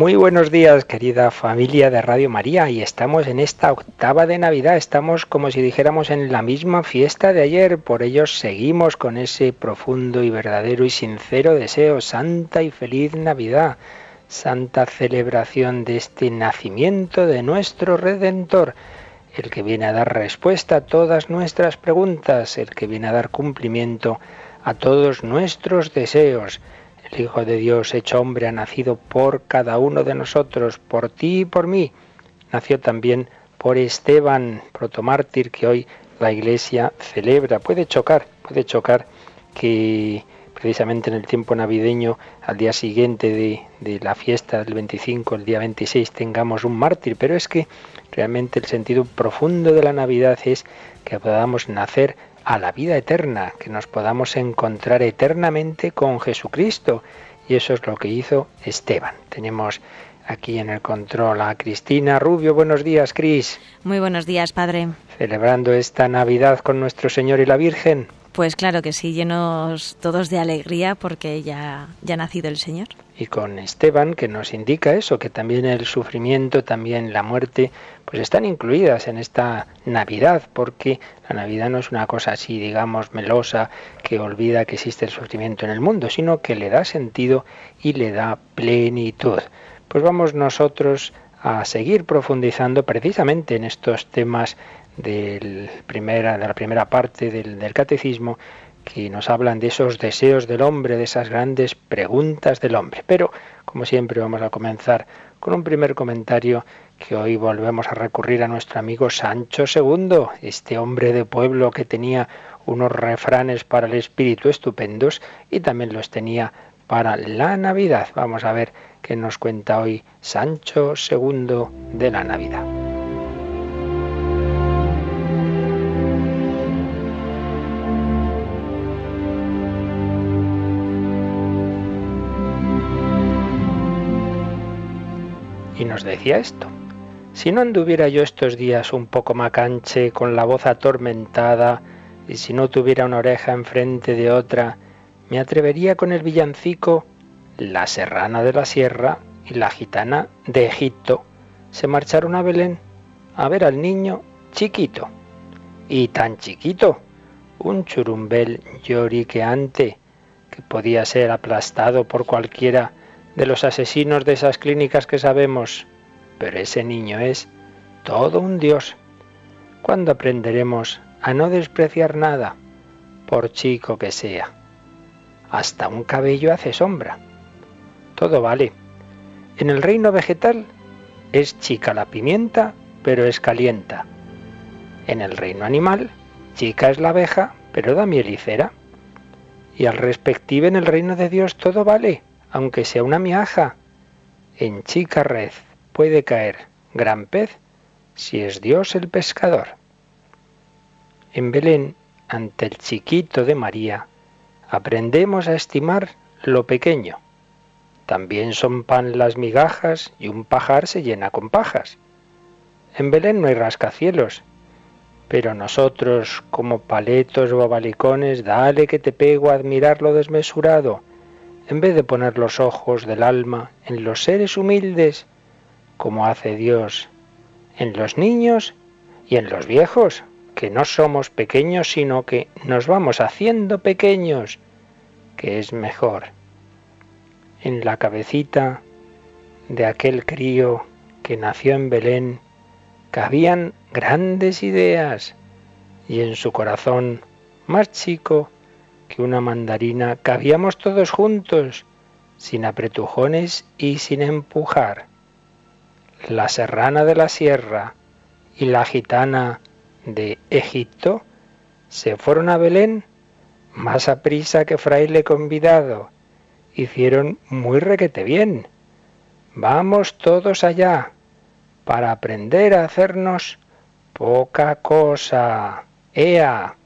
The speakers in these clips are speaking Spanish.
Muy buenos días, querida familia de Radio María, y estamos en esta octava de Navidad, estamos como si dijéramos en la misma fiesta de ayer, por ello seguimos con ese profundo y verdadero y sincero deseo, santa y feliz Navidad, santa celebración de este nacimiento de nuestro Redentor, el que viene a dar respuesta a todas nuestras preguntas, el que viene a dar cumplimiento a todos nuestros deseos, el Hijo de Dios hecho hombre ha nacido por cada uno de nosotros, por ti y por mí. Nació también por Esteban, protomártir, que hoy la Iglesia celebra. Puede chocar, puede chocar que precisamente en el tiempo navideño, al día siguiente de, de, la fiesta del 25, el día 26, tengamos un mártir, pero es que realmente el sentido profundo de la Navidad es que podamos nacer a la vida eterna, que nos podamos encontrar eternamente con Jesucristo. Y eso es lo que hizo Esteban. Tenemos aquí en el control a Cristina Rubio. Buenos días, Cris. Muy buenos días, Padre. Celebrando esta Navidad con nuestro Señor y la Virgen. Pues claro que sí, llenos todos de alegría porque ya, ya ha nacido el Señor. Y con Esteban, que nos indica eso, que también el sufrimiento, también la muerte, pues están incluidas en esta Navidad, porque la Navidad no es una cosa así, digamos, melosa, que olvida que existe el sufrimiento en el mundo, sino que le da sentido y le da plenitud. Pues vamos nosotros a seguir profundizando precisamente en estos temas del primera, de la primera parte del, catecismo que nos hablan de esos deseos del hombre, de esas grandes preguntas del hombre. Pero, como siempre, vamos a comenzar con un primer comentario que hoy volvemos a recurrir a nuestro amigo Sancho II, este hombre de pueblo que tenía unos refranes para el espíritu estupendos y también los tenía para la Navidad. Vamos a ver qué nos cuenta hoy Sancho II de la Navidad. Decía esto. Si no anduviera yo estos días un poco macanche, con la voz atormentada, y si no tuviera una oreja enfrente de otra, me atrevería con el villancico La serrana de la sierra y la gitana de Egipto. Se marcharon a Belén a ver al niño chiquito. Y tan chiquito, un churumbel lloriqueante que podía ser aplastado por cualquiera de los asesinos de esas clínicas que sabemos, pero ese niño es todo un Dios. ¿Cuándo aprenderemos a no despreciar nada, por chico que sea? Hasta un cabello hace sombra. Todo vale. En el reino vegetal es chica la pimienta, pero es calienta. En el reino animal, chica es la abeja, pero da miel y cera. Y al respectivo en el reino de Dios todo vale aunque sea una miaja. En chica red puede caer gran pez si es Dios el pescador. En Belén, ante el chiquito de María, aprendemos a estimar lo pequeño. También son pan las migajas y un pajar se llena con pajas. En Belén no hay rascacielos, pero nosotros, como paletos o balicones, dale que te pego a admirar lo desmesurado en vez de poner los ojos del alma en los seres humildes, como hace Dios en los niños y en los viejos, que no somos pequeños, sino que nos vamos haciendo pequeños, que es mejor. En la cabecita de aquel crío que nació en Belén, cabían grandes ideas, y en su corazón más chico que una mandarina cabíamos todos juntos, sin apretujones y sin empujar. La serrana de la sierra y la gitana de Egipto se fueron a Belén más a prisa que fraile convidado. Hicieron muy requete bien. Vamos todos allá para aprender a hacernos poca cosa. ¡Ea!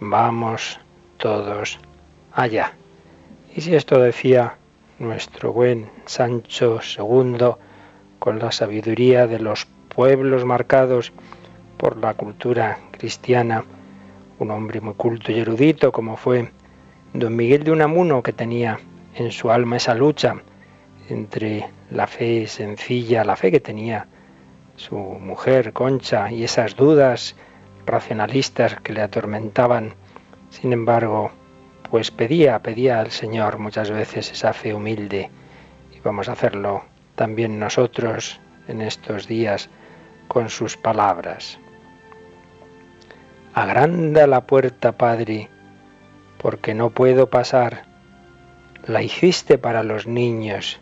Vamos todos allá. Y si esto decía nuestro buen Sancho II, con la sabiduría de los pueblos marcados por la cultura cristiana, un hombre muy culto y erudito como fue don Miguel de Unamuno, que tenía en su alma esa lucha entre la fe sencilla, la fe que tenía su mujer Concha y esas dudas racionalistas que le atormentaban. Sin embargo, pues pedía, pedía al Señor muchas veces esa fe humilde y vamos a hacerlo también nosotros en estos días con sus palabras. Agranda la puerta, Padre, porque no puedo pasar. La hiciste para los niños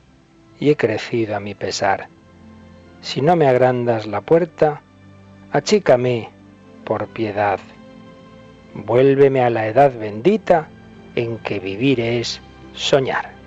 y he crecido a mi pesar. Si no me agrandas la puerta, achícame por piedad. Vuélveme a la edad bendita en que vivir es soñar.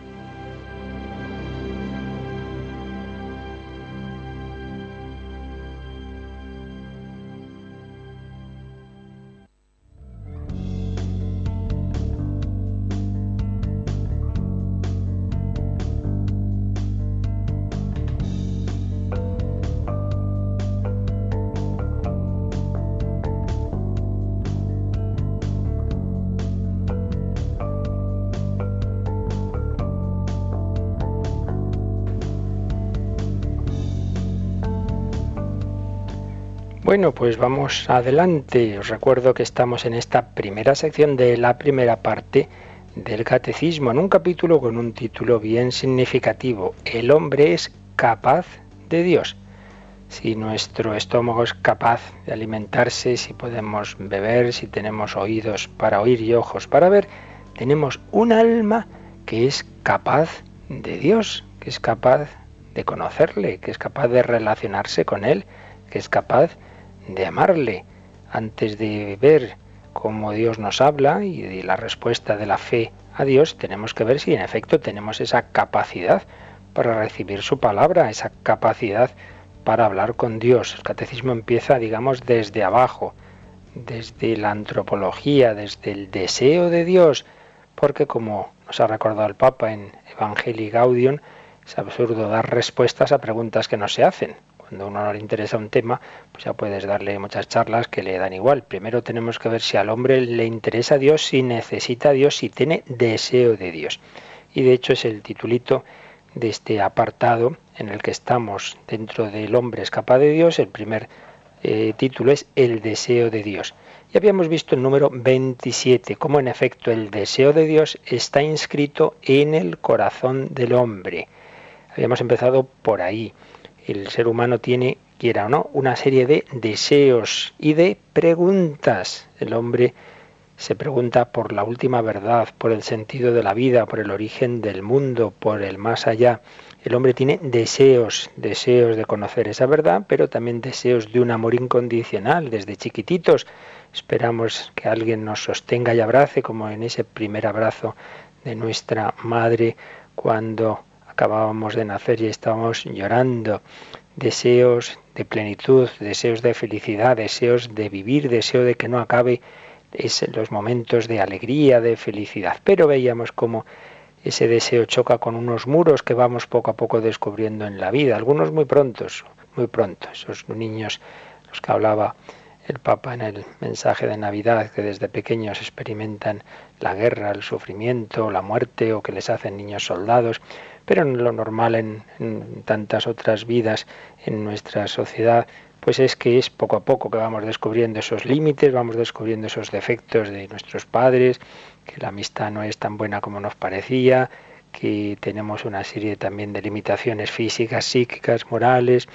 Pues vamos adelante. Os recuerdo que estamos en esta primera sección de la primera parte del catecismo, en un capítulo con un título bien significativo. El hombre es capaz de Dios. Si nuestro estómago es capaz de alimentarse, si podemos beber, si tenemos oídos para oír y ojos para ver, tenemos un alma que es capaz de Dios, que es capaz de conocerle, que es capaz de relacionarse con Él, que es capaz de amarle, antes de ver cómo Dios nos habla y de la respuesta de la fe a Dios, tenemos que ver si en efecto tenemos esa capacidad para recibir su palabra, esa capacidad para hablar con Dios. El catecismo empieza, digamos, desde abajo, desde la antropología, desde el deseo de Dios, porque como nos ha recordado el Papa en Evangelii Gaudium, es absurdo dar respuestas a preguntas que no se hacen. Cuando a uno no le interesa un tema, pues ya puedes darle muchas charlas que le dan igual. Primero tenemos que ver si al hombre le interesa Dios, si necesita a Dios, si tiene deseo de Dios. Y de hecho es el titulito de este apartado en el que estamos dentro del hombre escapa de Dios. El primer eh, título es El deseo de Dios. Y habíamos visto el número 27, cómo en efecto el deseo de Dios está inscrito en el corazón del hombre. Habíamos empezado por ahí el ser humano tiene, quiera o no, una serie de deseos y de preguntas. El hombre se pregunta por la última verdad, por el sentido de la vida, por el origen del mundo, por el más allá. El hombre tiene deseos, deseos de conocer esa verdad, pero también deseos de un amor incondicional. Desde chiquititos esperamos que alguien nos sostenga y abrace, como en ese primer abrazo de nuestra madre cuando acabábamos de nacer y estábamos llorando. Deseos de plenitud, deseos de felicidad, deseos de vivir, deseo de que no acabe es los momentos de alegría, de felicidad. Pero veíamos cómo ese deseo choca con unos muros que vamos poco a poco descubriendo en la vida, algunos muy prontos, muy pronto, esos niños los que hablaba el Papa en el mensaje de Navidad, que desde pequeños experimentan la guerra, el sufrimiento, la muerte o que les hacen niños soldados, pero en lo normal en, tantas otras vidas en nuestra sociedad, pues es que es poco a poco que vamos descubriendo esos límites, vamos descubriendo esos defectos de nuestros padres, que la amistad no es tan buena como nos parecía, que tenemos una serie también de limitaciones físicas, psíquicas, morales,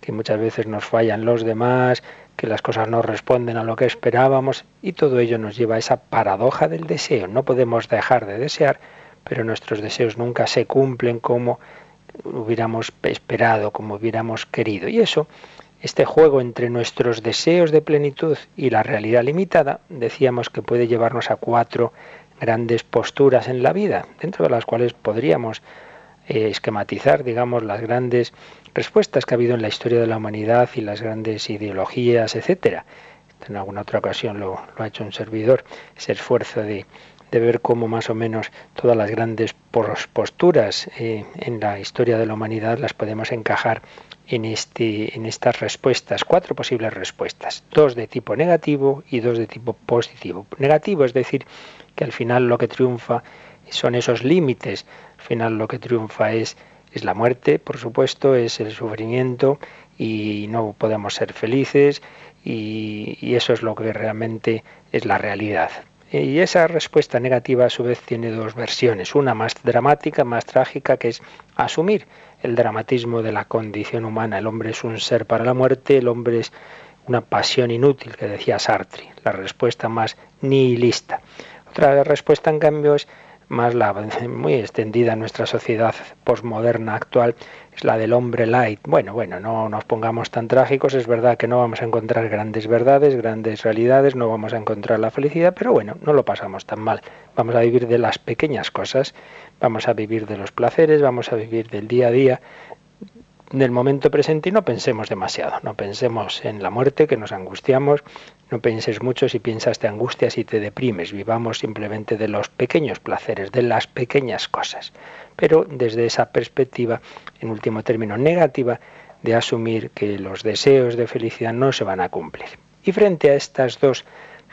que muchas veces nos fallan los demás, que las cosas no responden a lo que esperábamos y todo ello nos lleva a esa paradoja del deseo. No podemos dejar de desear, pero nuestros deseos nunca se cumplen como hubiéramos esperado, como hubiéramos querido. Y eso, este juego entre nuestros deseos de plenitud y la realidad limitada, decíamos que puede llevarnos a cuatro grandes posturas en la vida, dentro de las cuales podríamos eh, esquematizar, digamos, las grandes respuestas que ha habido en la historia de la humanidad y las grandes ideologías, etcétera. En alguna otra ocasión lo, lo ha hecho un servidor, ese esfuerzo de de ver cómo más o menos todas las grandes posturas eh, en la historia de la humanidad las podemos encajar en, este, en estas respuestas, cuatro posibles respuestas, dos de tipo negativo y dos de tipo positivo. Negativo es decir que al final lo que triunfa son esos límites, al final lo que triunfa es, es la muerte, por supuesto, es el sufrimiento y no podemos ser felices y, y eso es lo que realmente es la realidad. Y esa respuesta negativa a su vez tiene dos versiones, una más dramática, más trágica, que es asumir el dramatismo de la condición humana. El hombre es un ser para la muerte, el hombre es una pasión inútil, que decía Sartre, la respuesta más nihilista. Otra respuesta, en cambio, es más la muy extendida en nuestra sociedad posmoderna actual, es la del hombre light. Bueno, bueno, no nos pongamos tan trágicos, es verdad que no vamos a encontrar grandes verdades, grandes realidades, no vamos a encontrar la felicidad, pero bueno, no lo pasamos tan mal. Vamos a vivir de las pequeñas cosas, vamos a vivir de los placeres, vamos a vivir del día a día, del momento presente y no pensemos demasiado, no pensemos en la muerte, que nos angustiamos, no pienses mucho si piensas te angustias y te deprimes, vivamos simplemente de los pequeños placeres, de las pequeñas cosas, pero desde esa perspectiva, en último término, negativa, de asumir que los deseos de felicidad no se van a cumplir. Y frente a estas dos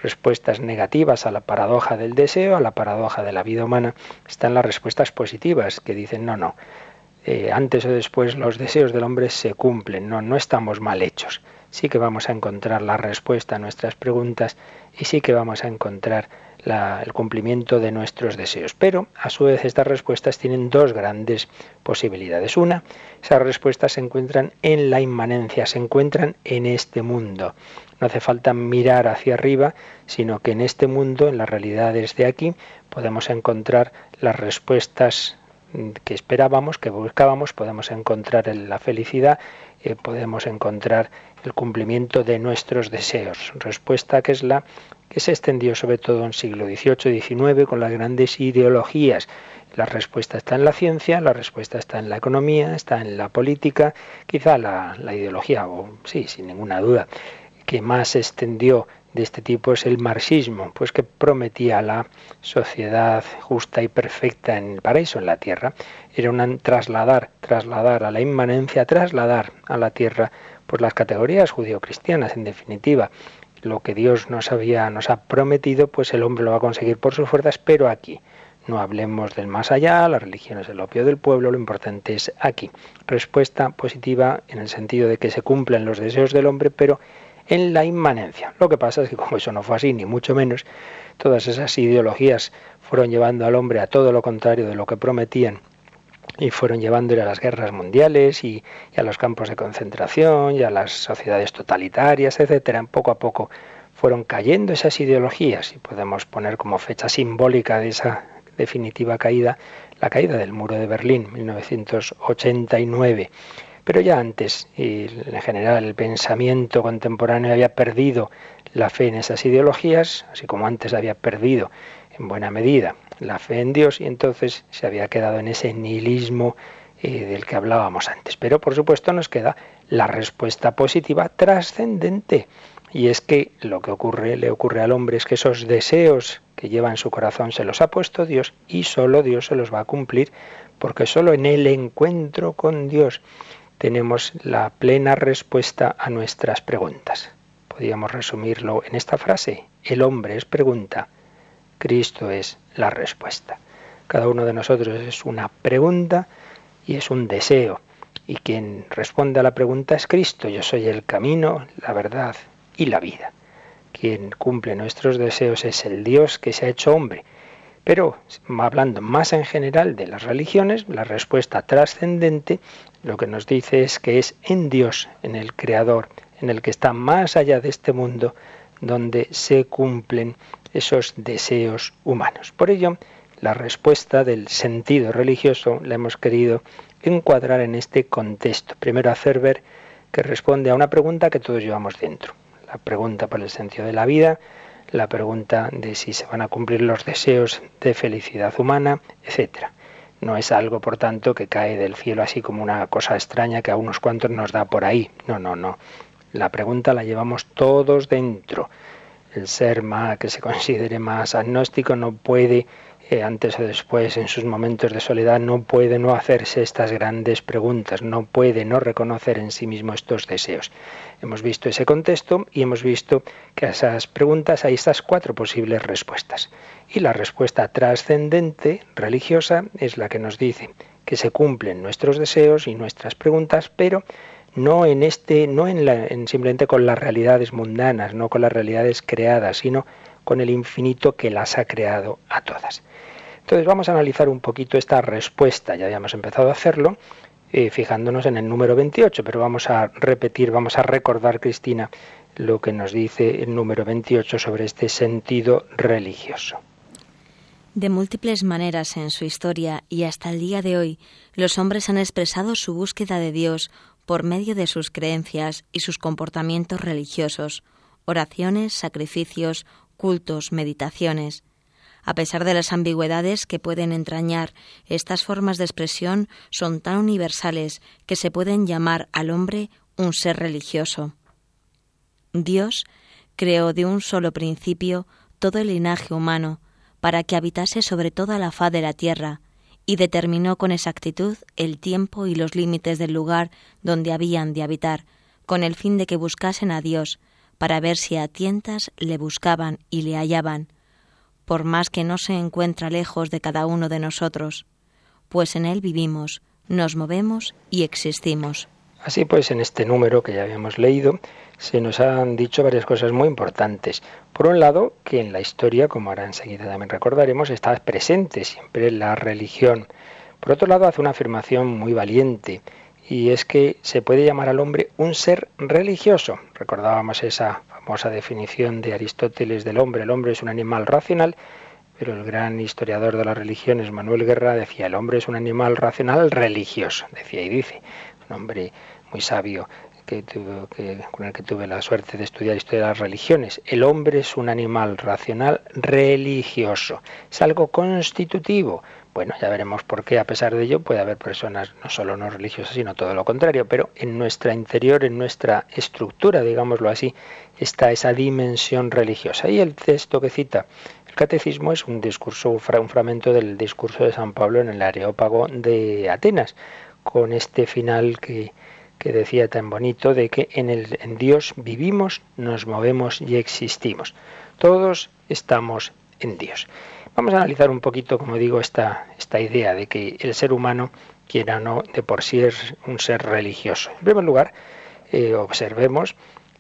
respuestas negativas a la paradoja del deseo, a la paradoja de la vida humana, están las respuestas positivas que dicen no, no, eh, antes o después los deseos del hombre se cumplen, no, no estamos mal hechos. Sí que vamos a encontrar la respuesta a nuestras preguntas y sí que vamos a encontrar el cumplimiento de nuestros deseos. Pero a su vez estas respuestas tienen dos grandes posibilidades. Una, esas respuestas se encuentran en la inmanencia, se encuentran en este mundo. No hace falta mirar hacia arriba, sino que en este mundo, en las realidades de aquí, podemos encontrar las respuestas que esperábamos, que buscábamos, podemos encontrar la felicidad, eh, podemos encontrar el cumplimiento de nuestros deseos. Respuesta que es la que se extendió sobre todo en siglo XVIII y XIX con las grandes ideologías. La respuesta está en la ciencia, la respuesta está en la economía, está en la política, quizá la, la ideología, o sí, sin ninguna duda, que más se extendió de este tipo es el marxismo, pues que prometía la sociedad justa y perfecta en el paraíso, en la tierra. Era un trasladar, trasladar a la inmanencia, trasladar a la tierra pues las categorías judío-cristianas, en definitiva. Lo que Dios nos había, nos ha prometido, pues el hombre lo va a conseguir por sus fuerzas, pero aquí. No hablemos del más allá, la religión es el opio del pueblo, lo importante es aquí. Respuesta positiva en el sentido de que se cumplen los deseos del hombre, pero en la inmanencia. Lo que pasa es que como eso no fue así, ni mucho menos, todas esas ideologías fueron llevando al hombre a todo lo contrario de lo que prometían y fueron llevándole a las guerras mundiales y, a los campos de concentración y a las sociedades totalitarias, etcétera. Poco a poco fueron cayendo esas ideologías y podemos poner como fecha simbólica de esa definitiva caída la caída del muro de Berlín, 1989. Pero ya antes, y en general, el pensamiento contemporáneo había perdido la fe en esas ideologías, así como antes había perdido en buena medida la fe en Dios y entonces se había quedado en ese nihilismo eh, del que hablábamos antes. Pero por supuesto nos queda la respuesta positiva trascendente. Y es que lo que ocurre, le ocurre al hombre es que esos deseos que lleva en su corazón se los ha puesto Dios y solo Dios se los va a cumplir, porque solo en el encuentro con Dios tenemos la plena respuesta a nuestras preguntas. Podríamos resumirlo en esta frase. El hombre es pregunta, Cristo es la respuesta. Cada uno de nosotros es una pregunta y es un deseo. Y quien responde a la pregunta es Cristo. Yo soy el camino, la verdad y la vida. Quien cumple nuestros deseos es el Dios que se ha hecho hombre. Pero hablando más en general de las religiones, la respuesta trascendente lo que nos dice es que es en Dios, en el Creador, en el que está más allá de este mundo, donde se cumplen esos deseos humanos. Por ello, la respuesta del sentido religioso la hemos querido encuadrar en este contexto. Primero hacer ver que responde a una pregunta que todos llevamos dentro. La pregunta por el sentido de la vida, la pregunta de si se van a cumplir los deseos de felicidad humana, etcétera. No es algo, por tanto, que cae del cielo así como una cosa extraña que a unos cuantos nos da por ahí. No, no, no. La pregunta la llevamos todos dentro. El ser más, que se considere más agnóstico no puede antes o después, en sus momentos de soledad, no puede no hacerse estas grandes preguntas, no puede no reconocer en sí mismo estos deseos. Hemos visto ese contexto y hemos visto que a esas preguntas hay estas cuatro posibles respuestas. Y la respuesta trascendente, religiosa, es la que nos dice que se cumplen nuestros deseos y nuestras preguntas, pero no en este, no en, en simplemente con las realidades mundanas, no con las realidades creadas, sino con el infinito que las ha creado a todas. Entonces vamos a analizar un poquito esta respuesta, ya habíamos empezado a hacerlo, eh, fijándonos en el número 28, pero vamos a repetir, vamos a recordar, Cristina, lo que nos dice el número 28 sobre este sentido religioso. De múltiples maneras en su historia y hasta el día de hoy, los hombres han expresado su búsqueda de Dios por medio de sus creencias y sus comportamientos religiosos, oraciones, sacrificios, cultos, meditaciones. A pesar de las ambigüedades que pueden entrañar, estas formas de expresión son tan universales que se pueden llamar al hombre un ser religioso. Dios creó de un solo principio todo el linaje humano para que habitase sobre toda la faz de la tierra, y determinó con exactitud el tiempo y los límites del lugar donde habían de habitar, con el fin de que buscasen a Dios, para ver si a tientas le buscaban y le hallaban, por más que no se encuentra lejos de cada uno de nosotros, pues en Él vivimos, nos movemos y existimos. Así pues, en este número que ya habíamos leído, se nos han dicho varias cosas muy importantes. Por un lado, que en la historia, como ahora enseguida también recordaremos, está presente siempre la religión. Por otro lado, hace una afirmación muy valiente, y es que se puede llamar al hombre un ser religioso. Recordábamos esa famosa definición de Aristóteles del hombre. El hombre es un animal racional, pero el gran historiador de las religiones, Manuel Guerra, decía, el hombre es un animal racional religioso, decía y dice, un hombre muy sabio que, con el que tuve la suerte de estudiar historia de las religiones. El hombre es un animal racional religioso, es algo constitutivo. Bueno, ya veremos por qué, a pesar de ello, puede haber personas no solo no religiosas, sino todo lo contrario, pero en nuestra interior, en nuestra estructura, digámoslo así, está esa dimensión religiosa. Y el texto que cita el catecismo es un discurso, un fragmento del discurso de San Pablo en el Areópago de Atenas, con este final que, que decía tan bonito de que en, el, en Dios vivimos, nos movemos y existimos. Todos estamos en Dios. Vamos a analizar un poquito, como digo, esta, esta idea de que el ser humano, quiera no, de por sí es un ser religioso. En primer lugar, eh, observemos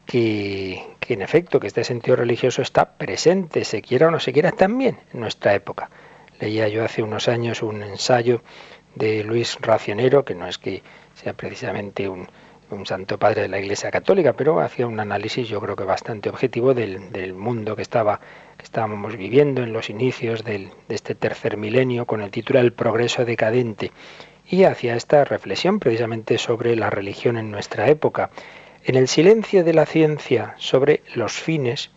que, que, en efecto, que este sentido religioso está presente, se quiera o no se quiera, también en nuestra época. Leía yo hace unos años un ensayo de Luis Racionero, que no es que sea precisamente un, santo padre de la Iglesia Católica, pero hacía un análisis yo creo que bastante objetivo del, mundo que estaba que estábamos viviendo en los inicios de este tercer milenio con el título El progreso decadente y hacía esta reflexión precisamente sobre la religión en nuestra época. En el silencio de la ciencia sobre los fines,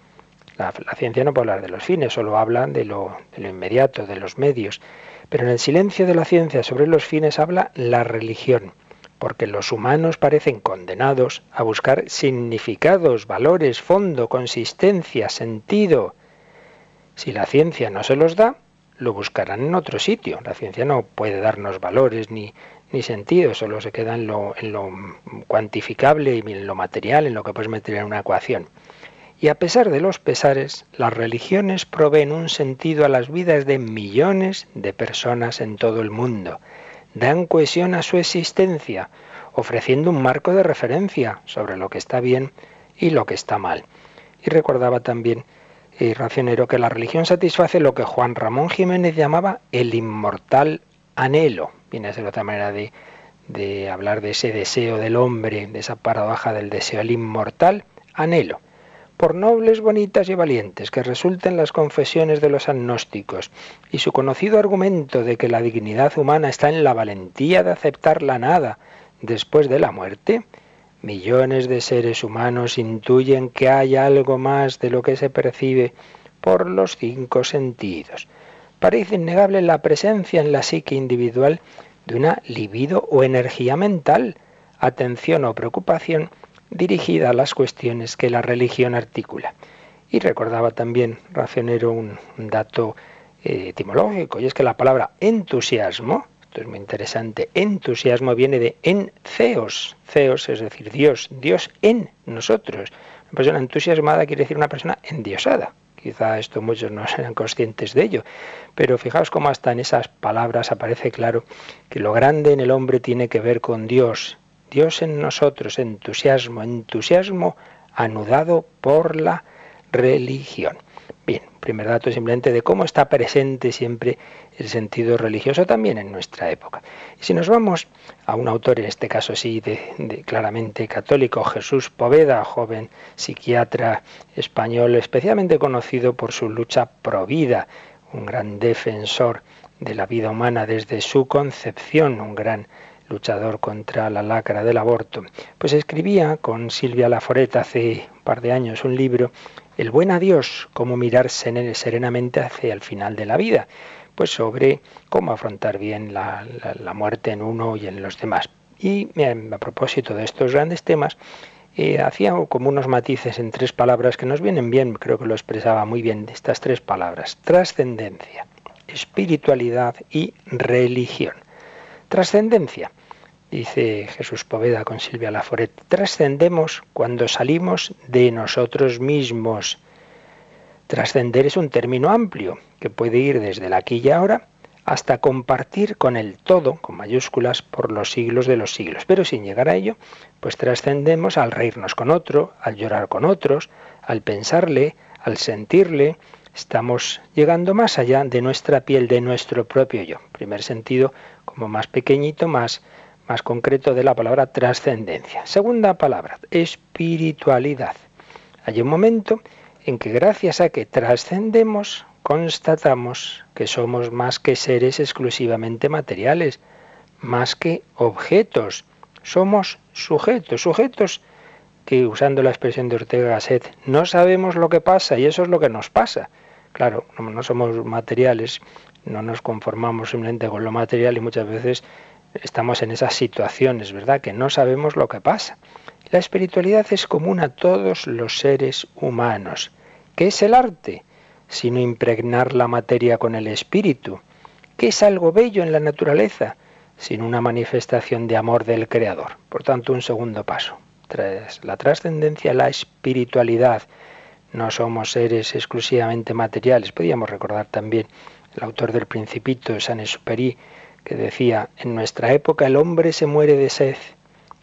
la, ciencia no puede hablar de los fines, solo habla de lo inmediato, de los medios, pero en el silencio de la ciencia sobre los fines habla la religión porque los humanos parecen condenados a buscar significados, valores, fondo, consistencia, sentido. Si la ciencia no se los da, lo buscarán en otro sitio. La ciencia no puede darnos valores ni, ni sentido, solo se queda en lo, en lo cuantificable y en lo material, en lo que puedes meter en una ecuación. Y a pesar de los pesares, las religiones proveen un sentido a las vidas de millones de personas en todo el mundo dan cohesión a su existencia, ofreciendo un marco de referencia sobre lo que está bien y lo que está mal. Y recordaba también y eh, Racionero que la religión satisface lo que Juan Ramón Jiménez llamaba el inmortal anhelo. Viene a ser otra manera de, de hablar de ese deseo del hombre, de esa paradoja del deseo, el inmortal anhelo por nobles, bonitas y valientes que resulten las confesiones de los agnósticos y su conocido argumento de que la dignidad humana está en la valentía de aceptar la nada después de la muerte, millones de seres humanos intuyen que hay algo más de lo que se percibe por los cinco sentidos. Parece innegable la presencia en la psique individual de una libido o energía mental, atención o preocupación dirigida a las cuestiones que la religión articula. Y recordaba también Racionero un, dato eh, etimológico, y es que la palabra entusiasmo, esto es muy interesante, entusiasmo viene de en ceos, ceos es decir, Dios, Dios en nosotros. Una persona entusiasmada quiere decir una persona endiosada. Quizá esto muchos no sean conscientes de ello, pero fijaos cómo hasta en esas palabras aparece claro que lo grande en el hombre tiene que ver con Dios. Dios en nosotros, entusiasmo, entusiasmo anudado por la religión. Bien, primer dato simplemente de cómo está presente siempre el sentido religioso también en nuestra época. Y si nos vamos a un autor, en este caso sí, de, claramente católico, Jesús Poveda, joven psiquiatra español, especialmente conocido por su lucha pro vida, un gran defensor de la vida humana desde su concepción, un gran luchador contra la lacra del aborto, pues escribía con Silvia Laforet hace un par de años un libro el buen adiós, cómo mirar serenamente hacia el final de la vida, pues sobre cómo afrontar bien la, muerte en uno y en los demás. Y a propósito de estos grandes temas, eh, hacía como unos matices en tres palabras que nos vienen bien, creo que lo expresaba muy bien, estas tres palabras, trascendencia, espiritualidad y religión. Trascendencia, dice Jesús Poveda con Silvia Laforet, trascendemos cuando salimos de nosotros mismos. Trascender es un término amplio que puede ir desde la aquí y ahora hasta compartir con el todo, con mayúsculas, por los siglos de los siglos. Pero sin llegar a ello, pues trascendemos al reírnos con otro, al llorar con otros, al pensarle, al sentirle. Estamos llegando más allá de nuestra piel, de nuestro propio yo. Primer sentido, como más pequeñito, más más concreto de la palabra trascendencia. Segunda palabra, espiritualidad. Hay un momento en que gracias a que trascendemos, constatamos que somos más que seres exclusivamente materiales, más que objetos. Somos sujetos, sujetos que, usando la expresión de Ortega Gasset, no sabemos lo que pasa y eso es lo que nos pasa. Claro, no somos materiales, no nos conformamos simplemente con lo material y muchas veces estamos en esas situaciones, ¿verdad? Que no sabemos lo que pasa. La espiritualidad es común a todos los seres humanos. ¿Qué es el arte? Sino impregnar la materia con el espíritu. ¿Qué es algo bello en la naturaleza? Sino una manifestación de amor del Creador. Por tanto, un segundo paso. Tras la trascendencia, la espiritualidad. No somos seres exclusivamente materiales. Podríamos recordar también el autor del Principito, Saint-Exupéry, que decía, en nuestra época el hombre se muere de sed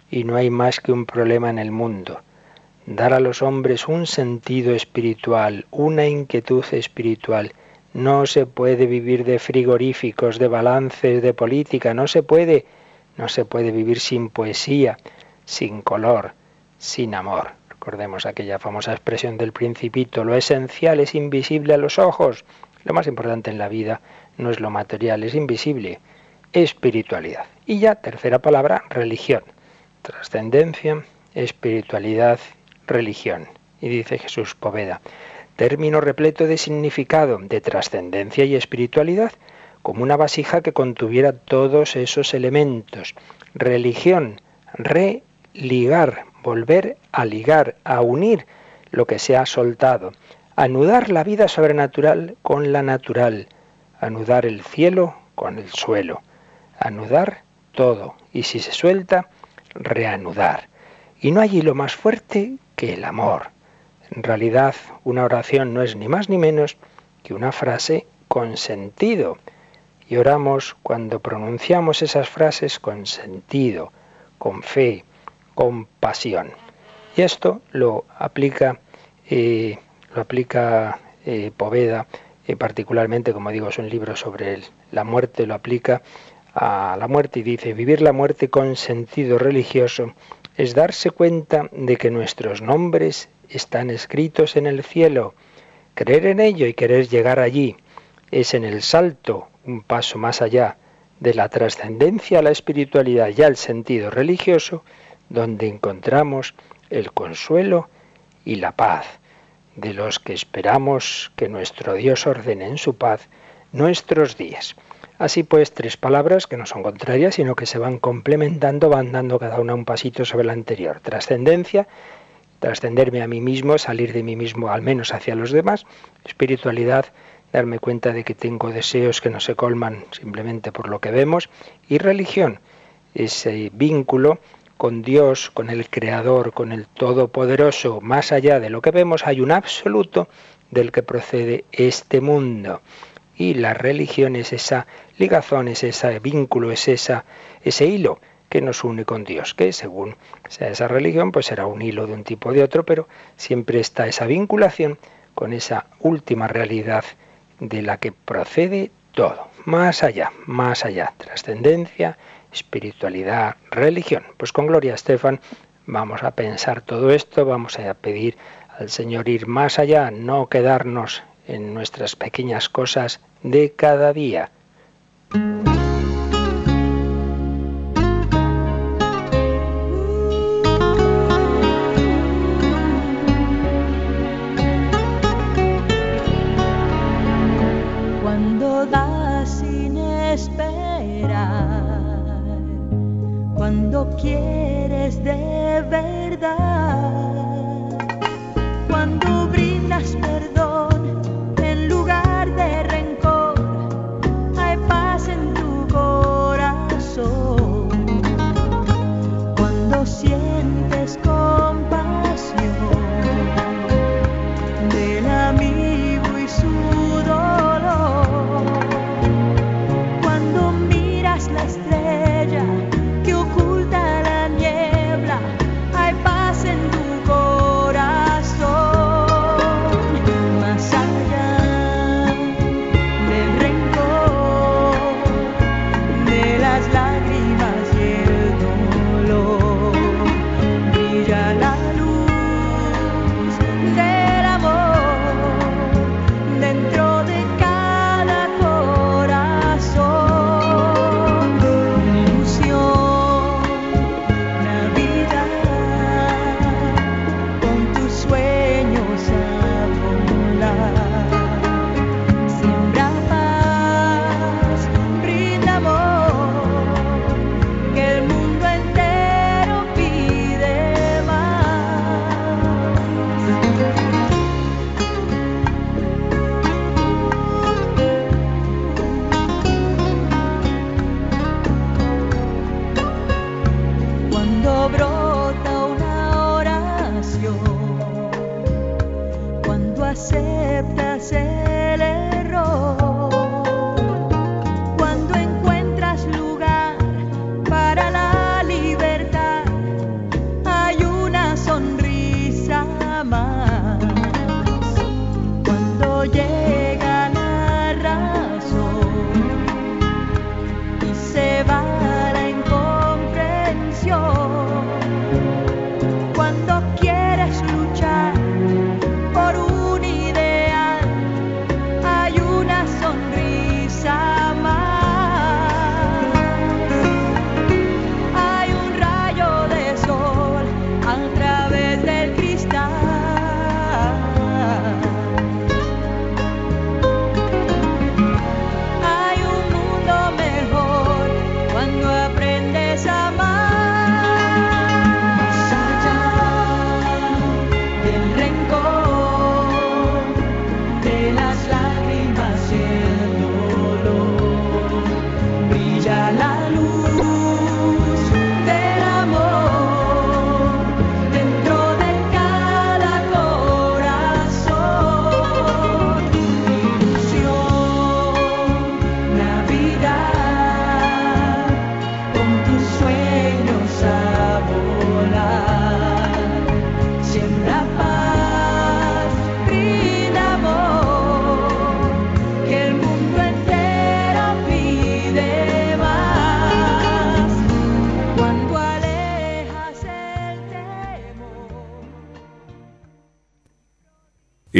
y no hay más que un problema en el mundo. Dar a los hombres un sentido espiritual, una inquietud espiritual. No se puede vivir de frigoríficos, de balances, de política, no se puede. No se puede vivir sin poesía, sin color, sin amor. Recordemos aquella famosa expresión del principito, lo esencial es invisible a los ojos. Lo más importante en la vida no es lo material, es invisible espiritualidad. Y ya, tercera palabra, religión. Trascendencia, espiritualidad, religión. Y dice Jesús Poveda, término repleto de significado, de trascendencia y espiritualidad, como una vasija que contuviera todos esos elementos. Religión, religar, volver a ligar, a unir lo que se ha soltado, anudar la vida sobrenatural con la natural, anudar el cielo con el suelo anudar todo y si se suelta, reanudar. Y no hay hilo más fuerte que el amor. En realidad, una oración no es ni más ni menos que una frase con sentido. Y oramos cuando pronunciamos esas frases con sentido, con fe, con pasión. Y esto lo aplica, eh, lo aplica eh, Poveda, eh, particularmente, como digo, es un libro sobre la muerte, lo aplica a la muerte y dice, vivir la muerte con sentido religioso es darse cuenta de que nuestros nombres están escritos en el cielo. Creer en ello y querer llegar allí es en el salto, un paso más allá, de la trascendencia a la espiritualidad y al sentido religioso, donde encontramos el consuelo y la paz, de los que esperamos que nuestro Dios ordene en su paz nuestros días. Así pues, tres palabras que no son contrarias, sino que se van complementando, van dando cada una un pasito sobre la anterior. Trascendencia, trascenderme a mí mismo, salir de mí mismo al menos hacia los demás. Espiritualidad, darme cuenta de que tengo deseos que no se colman simplemente por lo que vemos. Y religión, ese vínculo con Dios, con el Creador, con el Todopoderoso, más allá de lo que vemos, hay un absoluto del que procede este mundo. Y la religión es esa ligazón, es ese vínculo, es esa, ese hilo que nos une con Dios, que según sea esa religión, pues será un hilo de un tipo o de otro, pero siempre está esa vinculación con esa última realidad de la que procede todo, más allá, más allá, trascendencia, espiritualidad, religión. Pues con Gloria Estefan vamos a pensar todo esto, vamos a pedir al Señor ir más allá, no quedarnos en nuestras pequeñas cosas de cada día.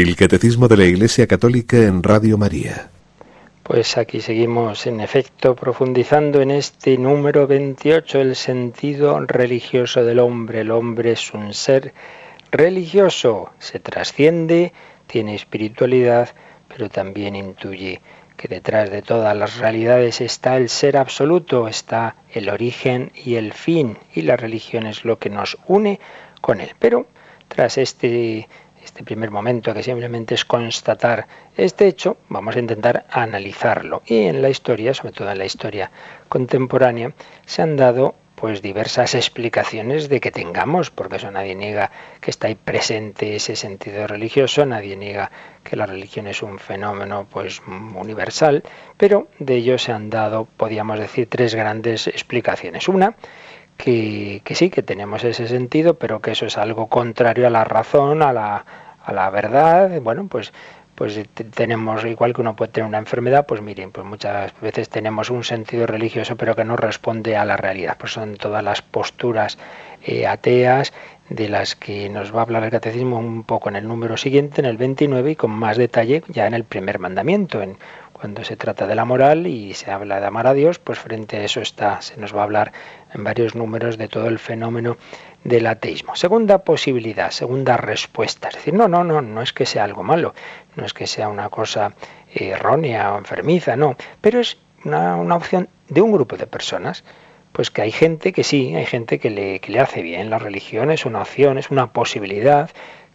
El Catecismo de la Iglesia Católica en Radio María. Pues aquí seguimos, en efecto, profundizando en este número 28, el sentido religioso del hombre. El hombre es un ser religioso, se trasciende, tiene espiritualidad, pero también intuye que detrás de todas las realidades está el ser absoluto, está el origen y el fin, y la religión es lo que nos une con él. Pero tras este este primer momento que simplemente es constatar este hecho, vamos a intentar analizarlo. Y en la historia, sobre todo en la historia contemporánea, se han dado pues diversas explicaciones de que tengamos, porque eso nadie niega que está ahí presente ese sentido religioso, nadie niega que la religión es un fenómeno pues universal, pero de ello se han dado, podríamos decir, tres grandes explicaciones. Una, que, sí, que tenemos ese sentido, pero que eso es algo contrario a la razón, a la, a la verdad. Bueno, pues pues tenemos, igual que uno puede tener una enfermedad, pues miren, pues muchas veces tenemos un sentido religioso pero que no responde a la realidad. Pues son todas las posturas eh, ateas de las que nos va a hablar el catecismo un poco en el número siguiente, en el 29, y con más detalle ya en el primer mandamiento, en cuando se trata de la moral y se habla de amar a Dios, pues frente a eso está, se nos va a hablar en varios números de todo el fenómeno del ateísmo. Segunda posibilidad, segunda respuesta. Es decir, no, no, no, no es que sea algo malo, no es que sea una cosa errónea o enfermiza, no, pero es una, opción de un grupo de personas. Pues que hay gente que sí, hay gente que le, que le hace bien. La religión es una opción, es una posibilidad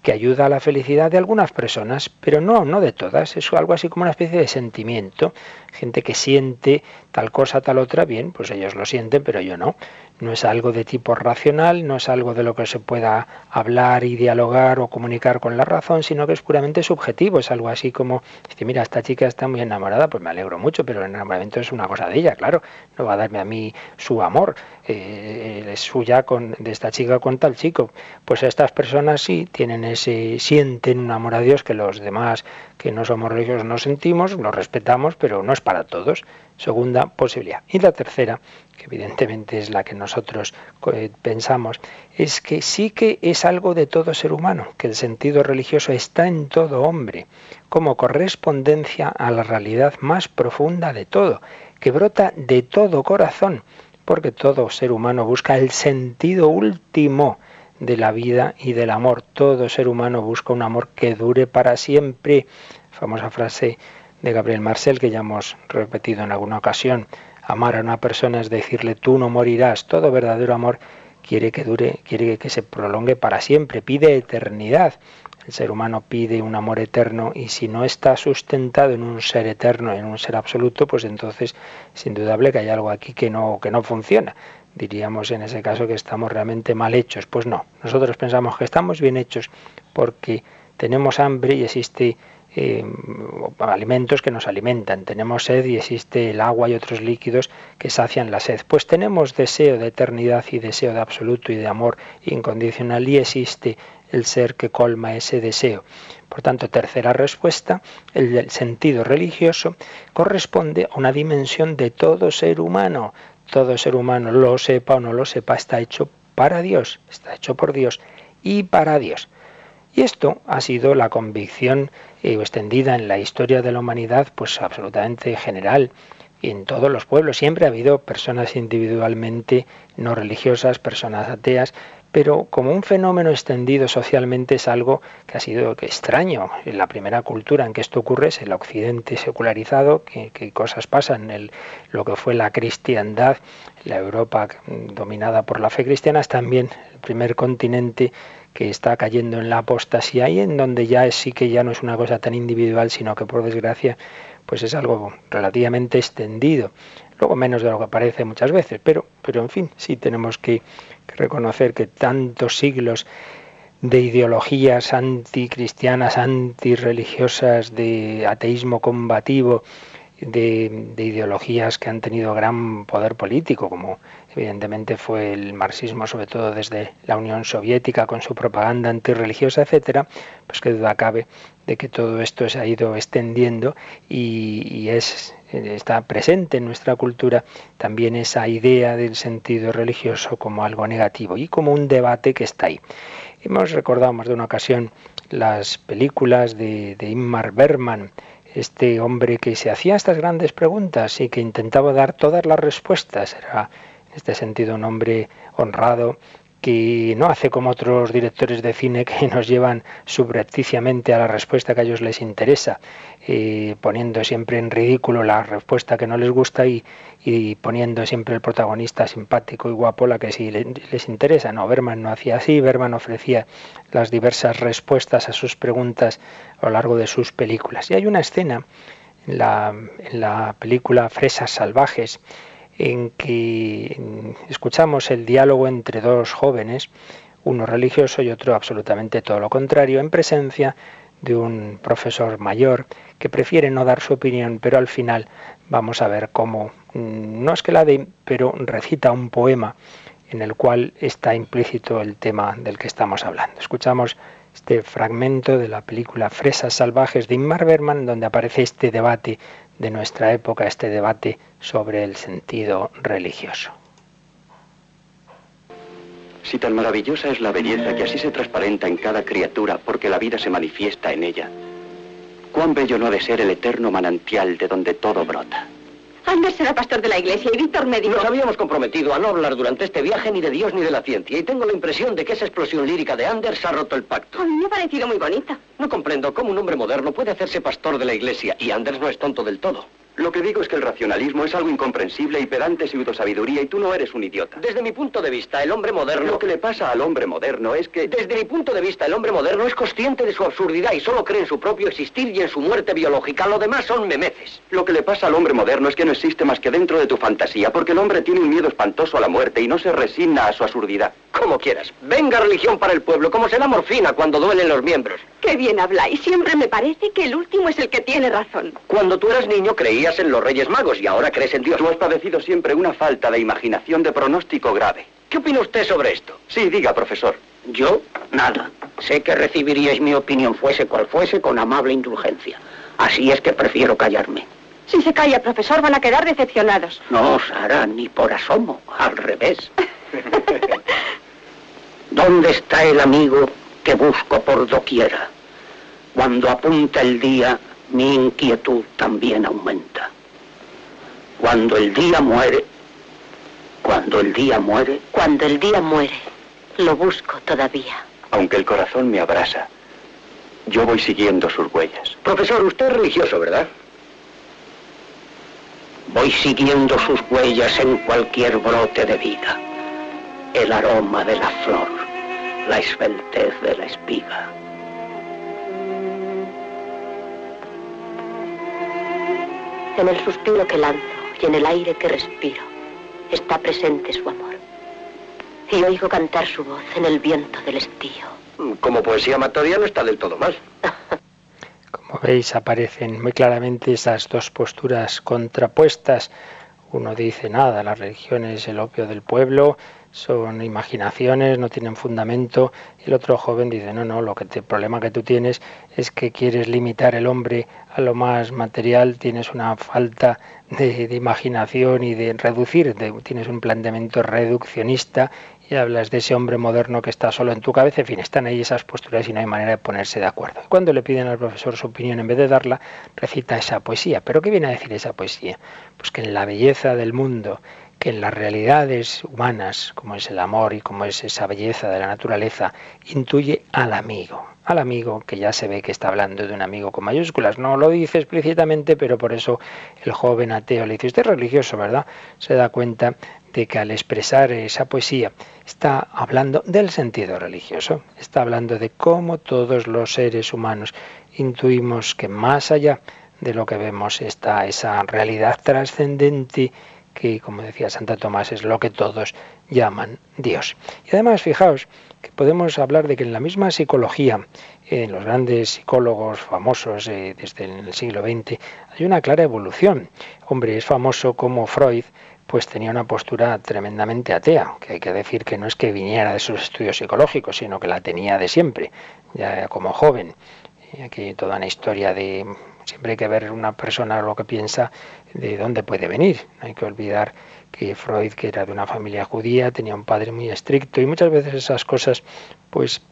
que ayuda a la felicidad de algunas personas, pero no, no de todas. Es algo así como una especie de sentimiento. Gente que siente tal cosa, tal otra, bien, pues ellos lo sienten, pero yo no no es algo de tipo racional, no es algo de lo que se pueda hablar y dialogar o comunicar con la razón, sino que es puramente subjetivo, es algo así como, dice, mira, esta chica está muy enamorada, pues me alegro mucho, pero el enamoramiento es una cosa de ella, claro, no va a darme a mí su amor, eh, es suya con, de esta chica con tal chico. Pues estas personas sí tienen ese, sienten un amor a Dios que los demás que no somos religiosos no sentimos, lo respetamos, pero no es para todos. Segunda posibilidad. Y la tercera, que evidentemente es la que nosotros eh, pensamos, es que sí que es algo de todo ser humano, que el sentido religioso está en todo hombre, como correspondencia a la realidad más profunda de todo, que brota de todo corazón, porque todo ser humano busca el sentido último de la vida y del amor. Todo ser humano busca un amor que dure para siempre. Famosa frase de Gabriel Marcel que ya hemos repetido en alguna ocasión. Amar a una persona es decirle tú no morirás. Todo verdadero amor quiere que dure, quiere que se prolongue para siempre, pide eternidad. El ser humano pide un amor eterno y si no está sustentado en un ser eterno, en un ser absoluto, pues entonces es indudable que hay algo aquí que no, que no funciona. Diríamos en ese caso que estamos realmente mal hechos. Pues no, nosotros pensamos que estamos bien hechos porque tenemos hambre y existe eh, alimentos que nos alimentan, tenemos sed y existe el agua y otros líquidos que sacian la sed. Pues tenemos deseo de eternidad y deseo de absoluto y de amor incondicional y existe el ser que colma ese deseo. Por tanto, tercera respuesta, el sentido religioso corresponde a una dimensión de todo ser humano. Todo ser humano, lo sepa o no lo sepa, está hecho para Dios, está hecho por Dios y para Dios. Y esto ha sido la convicción extendida en la historia de la humanidad, pues absolutamente general. En todos los pueblos siempre ha habido personas individualmente no religiosas, personas ateas, pero como un fenómeno extendido socialmente es algo que ha sido extraño. En la primera cultura en que esto ocurre es el occidente secularizado, que, cosas pasan, el, lo que fue la cristiandad, la Europa dominada por la fe cristiana, es también el primer continente que está cayendo en la apostasía y en donde ya sí que ya no es una cosa tan individual, sino que por desgracia pues es algo relativamente extendido. Luego menos de lo que parece muchas veces, pero, pero en fin, sí tenemos que, reconocer que tantos siglos de ideologías anticristianas, antirreligiosas, de ateísmo combativo, de, de, ideologías que han tenido gran poder político, como evidentemente fue el marxismo, sobre todo desde la Unión Soviética, con su propaganda antirreligiosa, etcétera, pues que duda cabe de que todo esto se ha ido extendiendo y, es, está presente en nuestra cultura también esa idea del sentido religioso como algo negativo y como un debate que está ahí. Hemos recordado más de una ocasión las películas de, de Ingmar Bergman, este hombre que se hacía estas grandes preguntas y que intentaba dar todas las respuestas. Era este sentido un hombre honrado que no hace como otros directores de cine que nos llevan subrepticiamente a la respuesta que a ellos les interesa, eh, poniendo siempre en ridículo la respuesta que no les gusta y, poniendo siempre el protagonista simpático y guapo la que sí les interesa. No, Berman no hacía así, Berman ofrecía las diversas respuestas a sus preguntas a lo largo de sus películas. Y hay una escena en la, en la película Fresas Salvajes, en que escuchamos el diálogo entre dos jóvenes, uno religioso y otro absolutamente todo lo contrario, en presencia de un profesor mayor que prefiere no dar su opinión, pero al final vamos a ver cómo, mm, no es que la de, pero recita un poema en el cual está implícito el tema del que estamos hablando. Escuchamos este fragmento de la película Fresas Salvajes de Ingmar Bergman, donde aparece este debate de nuestra época, este debate sobre el sentido religioso. Si tan maravillosa es la belleza que así se transparenta en cada criatura porque la vida se manifiesta en ella, cuán bello no ha de ser el eterno manantial de donde todo brota. Anders será pastor de la iglesia y Víctor médico. Nos habíamos comprometido a no hablar durante este viaje ni de Dios ni de la ciencia. Y tengo la impresión de que esa explosión lírica de Anders ha roto el pacto. A mí me ha parecido muy bonita. No comprendo cómo un hombre moderno puede hacerse pastor de la iglesia. Y Anders no es tonto del todo. Lo que digo es que el racionalismo es algo incomprensible y pedante pseudosabiduría y tú no eres un idiota. Desde mi punto de vista, el hombre moderno... Lo que le pasa al hombre moderno es que... Desde mi punto de vista, el hombre moderno es consciente de su absurdidad y solo cree en su propio existir y en su muerte biológica. Lo demás son memeces. Lo que le pasa al hombre moderno es que no existe más que dentro de tu fantasía, porque el hombre tiene un miedo espantoso a la muerte y no se resigna a su absurdidad. Como quieras. Venga religión para el pueblo, como se da morfina cuando duelen los miembros. Qué bien habláis. Siempre me parece que el último es el que tiene razón. Cuando tú eras niño creías en los reyes magos y ahora crees en Dios. Tú has padecido siempre una falta de imaginación de pronóstico grave. ¿Qué opina usted sobre esto? Sí, diga, profesor. Yo, nada. Sé que recibiríais mi opinión fuese cual fuese con amable indulgencia. Así es que prefiero callarme. Si se calla, profesor, van a quedar decepcionados. No, Sara, ni por asomo. Al revés. ¿Dónde está el amigo que busco por doquiera? Cuando apunta el día, mi inquietud también aumenta. Cuando el día muere, cuando el día muere... Cuando el día muere, lo busco todavía. Aunque el corazón me abrasa, yo voy siguiendo sus huellas. Profesor, usted es religioso, ¿verdad? Voy siguiendo sus huellas en cualquier brote de vida. El aroma de la flor, la esbeltez de la espiga. En el suspiro que lanzo, y en el aire que respiro está presente su amor. Y oigo cantar su voz en el viento del estío. Como poesía amatoria no está del todo mal. Como veis, aparecen muy claramente esas dos posturas contrapuestas. Uno dice nada, la religión es el opio del pueblo, son imaginaciones, no tienen fundamento. El otro joven dice, no, no, lo que el problema que tú tienes es que quieres limitar el hombre a lo más material, tienes una falta de, imaginación y de reducir, tienes un planteamiento reduccionista y hablas de ese hombre moderno que está solo en tu cabeza, en fin, están ahí esas posturas y no hay manera de ponerse de acuerdo. cuando le piden al profesor su opinión, en vez de darla, recita esa poesía. ¿Pero qué viene a decir esa poesía? Pues que en la belleza del mundo, que en las realidades humanas, como es el amor y como es esa belleza de la naturaleza, intuye al amigo, al amigo que ya se ve que está hablando de un amigo con mayúsculas. No lo dice explícitamente, pero por eso el joven ateo le dice, usted es religioso, ¿verdad? Se da cuenta de que al expresar esa poesía está hablando del sentido religioso, está hablando de cómo todos los seres humanos intuimos que más allá de lo que vemos está esa realidad trascendente que, como decía Santa Tomás, es lo que todos llaman Dios. Y además, fijaos que podemos hablar de que en la misma psicología, en los grandes psicólogos famosos eh, desde el siglo XX, hay una clara evolución. Hombre, es famoso como Freud, pues tenía una postura tremendamente atea, que hay que decir que no es que viniera de sus estudios psicológicos, sino que la tenía de siempre, ya como joven. Aquí toda una historia de siempre hay que ver una persona lo que piensa de dónde puede venir. No hay que olvidar que Freud, que era de una familia judía, tenía un padre muy estricto y muchas veces esas cosas pues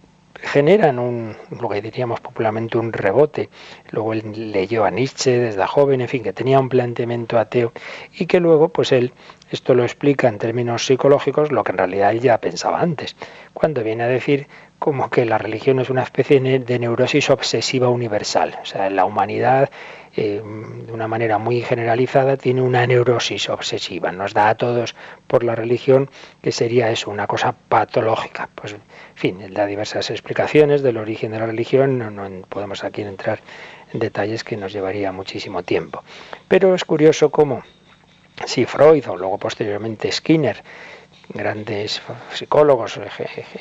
generan un, lo que diríamos popularmente un rebote. Luego él leyó a Nietzsche desde joven, en fin, que tenía un planteamiento ateo y que luego, pues él, esto lo explica en términos psicológicos, lo que en realidad él ya pensaba antes, cuando viene a decir como que la religión es una especie de neurosis obsesiva universal. O sea, la humanidad eh, de una manera muy generalizada, tiene una neurosis obsesiva. Nos da a todos por la religión que sería eso, una cosa patológica. Pues, en fin, da diversas explicaciones del origen de la religión, no, no podemos aquí entrar en detalles que nos llevaría muchísimo tiempo. Pero es curioso cómo, si Freud o luego posteriormente Skinner, grandes psicólogos,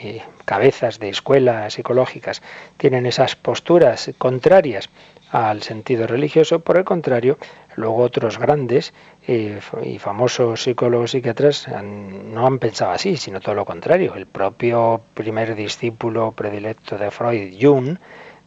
y cabezas de escuelas psicológicas, tienen esas posturas contrarias al sentido religioso. Por el contrario, luego otros grandes eh, y famosos psicólogos psiquiatras no han pensado así, sino todo lo contrario. El propio primer discípulo predilecto de Freud, Jung,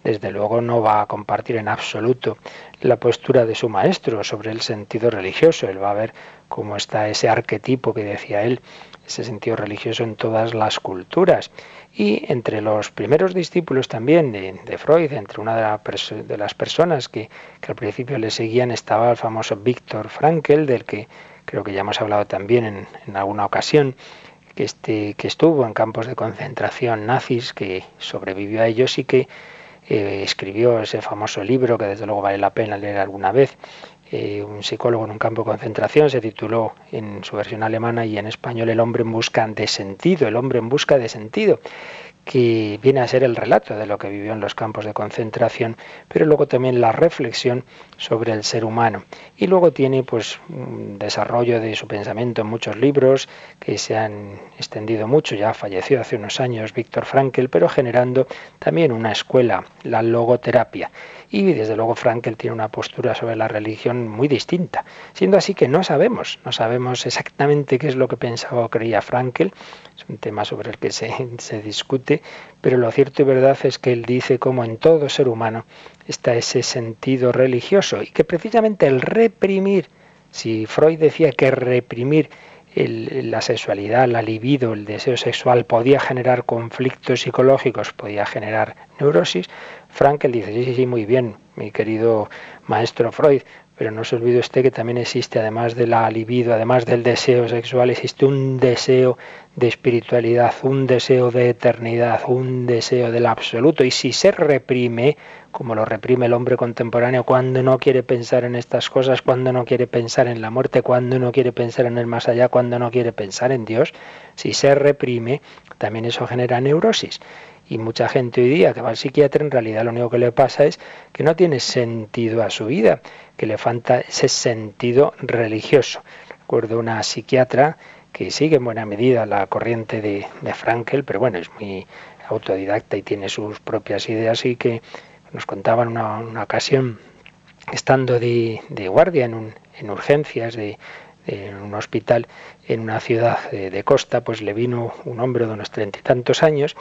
desde luego no va a compartir en absoluto la postura de su maestro sobre el sentido religioso. Él va a ver cómo está ese arquetipo que decía él, ese sentido religioso en todas las culturas. Y entre los primeros discípulos también de, Freud, entre una de, las personas que, al principio le seguían estaba el famoso Víctor Frankel, del que creo que ya hemos hablado también en, alguna ocasión, que, este, que estuvo en campos de concentración nazis, que sobrevivió a ellos y que eh, escribió ese famoso libro que desde luego vale la pena leer alguna vez, eh, un psicólogo en un campo de concentración, se tituló en su versión alemana y en español El hombre en busca de sentido, el hombre en busca de sentido que viene a ser el relato de lo que vivió en los campos de concentración, pero luego también la reflexión sobre el ser humano. Y luego tiene pues un desarrollo de su pensamiento en muchos libros que se han extendido mucho, ya falleció hace unos años Víctor Frankel, pero generando también una escuela, la logoterapia. Y desde luego Frankel tiene una postura sobre la religión muy distinta, siendo así que no sabemos, no sabemos exactamente qué es lo que pensaba o creía Frankel, un tema sobre el que se, se discute, pero lo cierto y verdad es que él dice como en todo ser humano está ese sentido religioso y que precisamente el reprimir, si Freud decía que reprimir la sexualidad, la libido, el deseo sexual podía generar conflictos psicológicos, podía generar neurosis, Frankel dice, sí, sí, sí, muy bien, mi querido maestro Freud, pero no se olvide usted que también existe, además de la libido, además del deseo sexual, existe un deseo de espiritualidad, un deseo de eternidad, un deseo del absoluto. Y si se reprime, como lo reprime el hombre contemporáneo, cuando no quiere pensar en estas cosas, cuando no quiere pensar en la muerte, cuando no quiere pensar en el más allá, cuando no quiere pensar en Dios, si se reprime, también eso genera neurosis. Y mucha gente hoy día que va al psiquiatra, en realidad lo único que le pasa es que no tiene sentido a su vida, que le falta ese sentido religioso. Recuerdo una psiquiatra que sigue en buena medida la corriente de, de Frankel, pero bueno, es muy autodidacta y tiene sus propias ideas y que nos contaba en una, ocasión, estando de, guardia en, un, en urgencias de, en un hospital en una ciudad de, de, costa, pues le vino un hombre de unos treinta y tantos años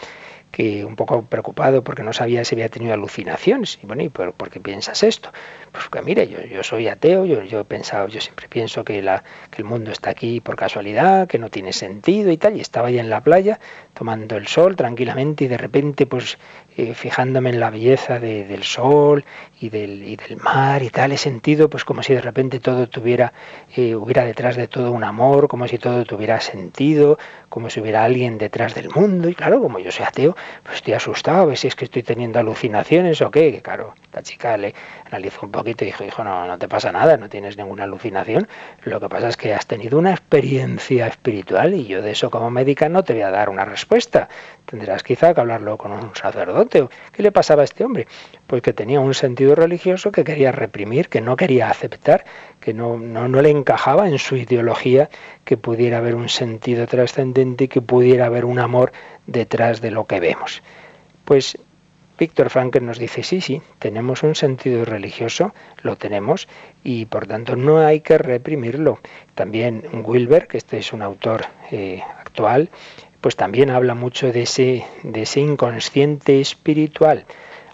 que un poco preocupado porque no sabía si había tenido alucinaciones. Y bueno, ¿y por, qué piensas esto? Pues que mire, yo, yo soy ateo, yo, yo he pensado, yo siempre pienso que, la, que el mundo está aquí por casualidad, que no tiene sentido y tal, y estaba ahí en la playa tomando el sol tranquilamente y de repente pues eh, fijándome en la belleza del sol y del, y del, mar y tal, he sentido pues como si de repente todo tuviera, eh, hubiera detrás de todo un amor, como si todo tuviera sentido, como si hubiera alguien detrás del mundo. Y claro, como yo soy ateo, pues estoy asustado, a ver si es que estoy teniendo alucinaciones o qué. Claro, la chica le analizó un poquito y dijo, hijo, no, no te pasa nada, no tienes ninguna alucinación. Lo que pasa es que has tenido una experiencia espiritual y yo de eso como médica no te voy a dar una respuesta. Tendrás quizá que hablarlo con un sacerdote. ¿Qué le pasaba a este hombre? Pues que tenía un sentido religioso que quería reprimir, que no quería aceptar, que no, no, no le encajaba en su ideología que pudiera haber un sentido trascendente y que pudiera haber un amor detrás de lo que vemos. Pues Víctor Frankel nos dice, sí, sí, tenemos un sentido religioso, lo tenemos, y por tanto no hay que reprimirlo. También Wilber, que este es un autor eh, actual, pues también habla mucho de ese, de ese inconsciente espiritual.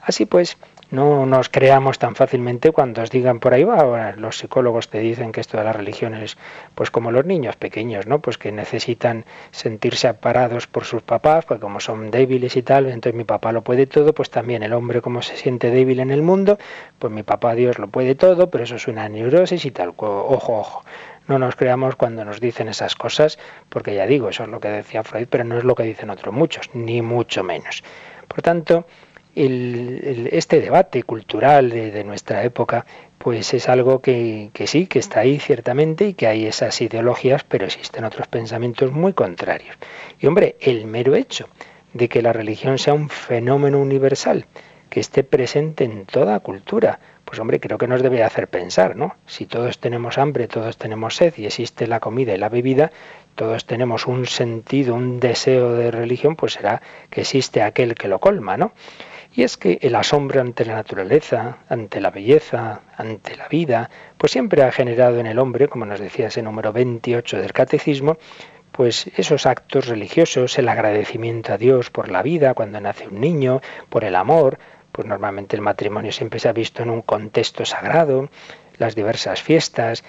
Así pues, no nos creamos tan fácilmente cuando os digan por ahí, va, los psicólogos te dicen que esto de la religión es pues como los niños pequeños, ¿no? Pues que necesitan sentirse aparados por sus papás, pues como son débiles y tal, entonces mi papá lo puede todo, pues también el hombre como se siente débil en el mundo, pues mi papá Dios lo puede todo, pero eso es una neurosis y tal. Ojo, ojo. No nos creamos cuando nos dicen esas cosas, porque ya digo, eso es lo que decía Freud, pero no es lo que dicen otros muchos, ni mucho menos. Por tanto, este debate cultural de, nuestra época, pues es algo que, que, sí, que está ahí ciertamente y que hay esas ideologías, pero existen otros pensamientos muy contrarios. Y hombre, el mero hecho de que la religión sea un fenómeno universal, que esté presente en toda cultura, pues hombre, creo que nos debe hacer pensar, ¿no? Si todos tenemos hambre, todos tenemos sed y existe la comida y la bebida, todos tenemos un sentido, un deseo de religión, pues será que existe aquel que lo colma, ¿no? Y es que el asombro ante la naturaleza, ante la belleza, ante la vida, pues siempre ha generado en el hombre, como nos decía ese número 28 del catecismo, pues esos actos religiosos, el agradecimiento a Dios por la vida cuando nace un niño, por el amor, pues normalmente el matrimonio siempre se ha visto en un contexto sagrado, las diversas fiestas,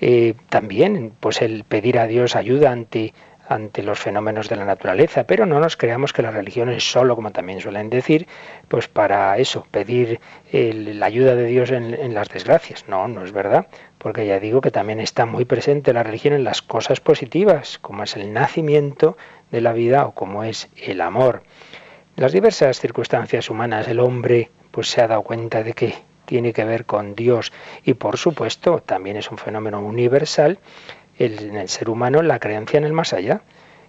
eh, también pues el pedir a Dios ayuda ante, ante los fenómenos de la naturaleza, pero no nos creamos que la religión es solo, como también suelen decir, pues para eso, pedir la ayuda de Dios en las desgracias. No, no es verdad, porque ya digo que también está muy presente la religión en las cosas positivas, como es el nacimiento de la vida o como es el amor las diversas circunstancias humanas, el hombre pues se ha dado cuenta de que tiene que ver con Dios y por supuesto también es un fenómeno universal en el ser humano la creencia en el más allá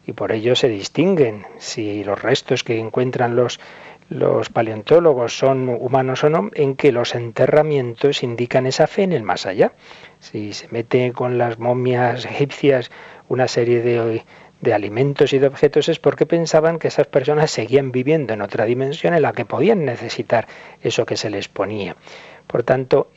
y por ello se distinguen si los restos que encuentran los los paleontólogos son humanos o no, en que los enterramientos indican esa fe en el más allá. Si se mete con las momias egipcias una serie de de alimentos y de objetos es porque pensaban que esas personas seguían viviendo en otra dimensión en la que podían necesitar eso que se les ponía. Por tanto,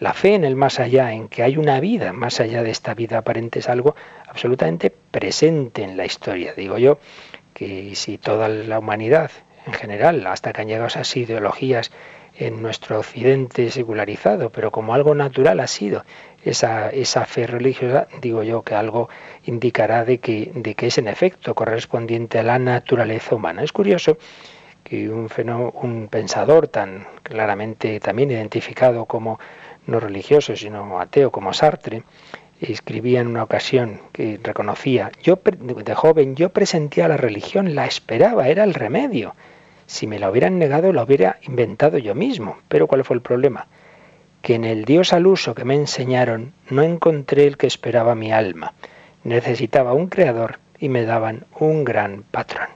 la fe en el más allá, en que hay una vida más allá de esta vida aparente, es algo absolutamente presente en la historia. Digo yo que si toda la humanidad en general, hasta que han llegado esas ideologías en nuestro occidente secularizado, pero como algo natural ha sido esa, esa fe religiosa, digo yo que algo indicará de que, de que es en efecto correspondiente a la naturaleza humana. Es curioso que un, un pensador tan claramente también identificado como no religioso, sino ateo, como Sartre, escribía en una ocasión que reconocía, yo de joven yo presentía la religión, la esperaba, era el remedio. Si me la hubieran negado, la hubiera inventado yo mismo. Pero ¿cuál fue el problema? Que en el Dios al uso que me enseñaron no encontré el que esperaba mi alma. Necesitaba un creador y me daban un gran patrón.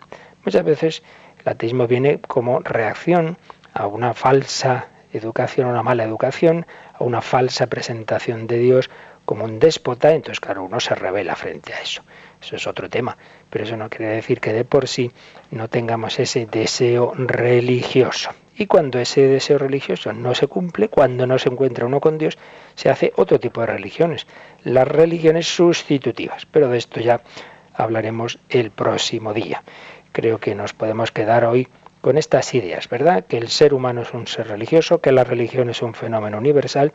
Muchas veces el ateísmo viene como reacción a una falsa educación, a una mala educación, a una falsa presentación de Dios como un déspota, entonces claro, uno se revela frente a eso. Eso es otro tema, pero eso no quiere decir que de por sí no tengamos ese deseo religioso. Y cuando ese deseo religioso no se cumple, cuando no se encuentra uno con Dios, se hace otro tipo de religiones, las religiones sustitutivas. Pero de esto ya hablaremos el próximo día. Creo que nos podemos quedar hoy con estas ideas, ¿verdad? Que el ser humano es un ser religioso, que la religión es un fenómeno universal,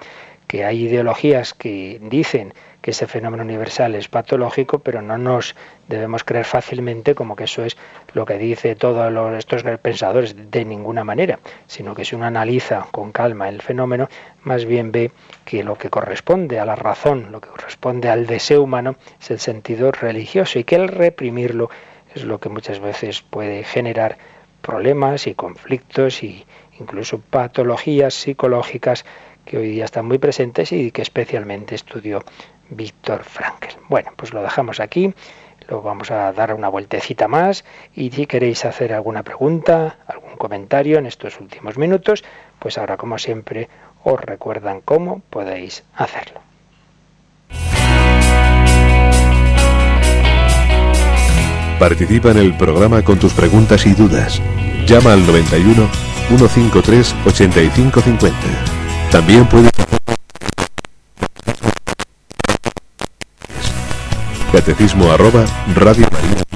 que hay ideologías que dicen que ese fenómeno universal es patológico, pero no nos debemos creer fácilmente como que eso es lo que dice todos estos pensadores de ninguna manera, sino que si uno analiza con calma el fenómeno, más bien ve que lo que corresponde a la razón, lo que corresponde al deseo humano, es el sentido religioso y que el reprimirlo es lo que muchas veces puede generar problemas y conflictos y incluso patologías psicológicas que hoy día están muy presentes y que especialmente estudió Víctor Frankel. Bueno, pues lo dejamos aquí, lo vamos a dar una vueltecita más y si queréis hacer alguna pregunta, algún comentario en estos últimos minutos, pues ahora como siempre os recuerdan cómo podéis hacerlo. Participa en el programa con tus preguntas y dudas. Llama al 91 153 8550. También puedes catecismo arroba radio porque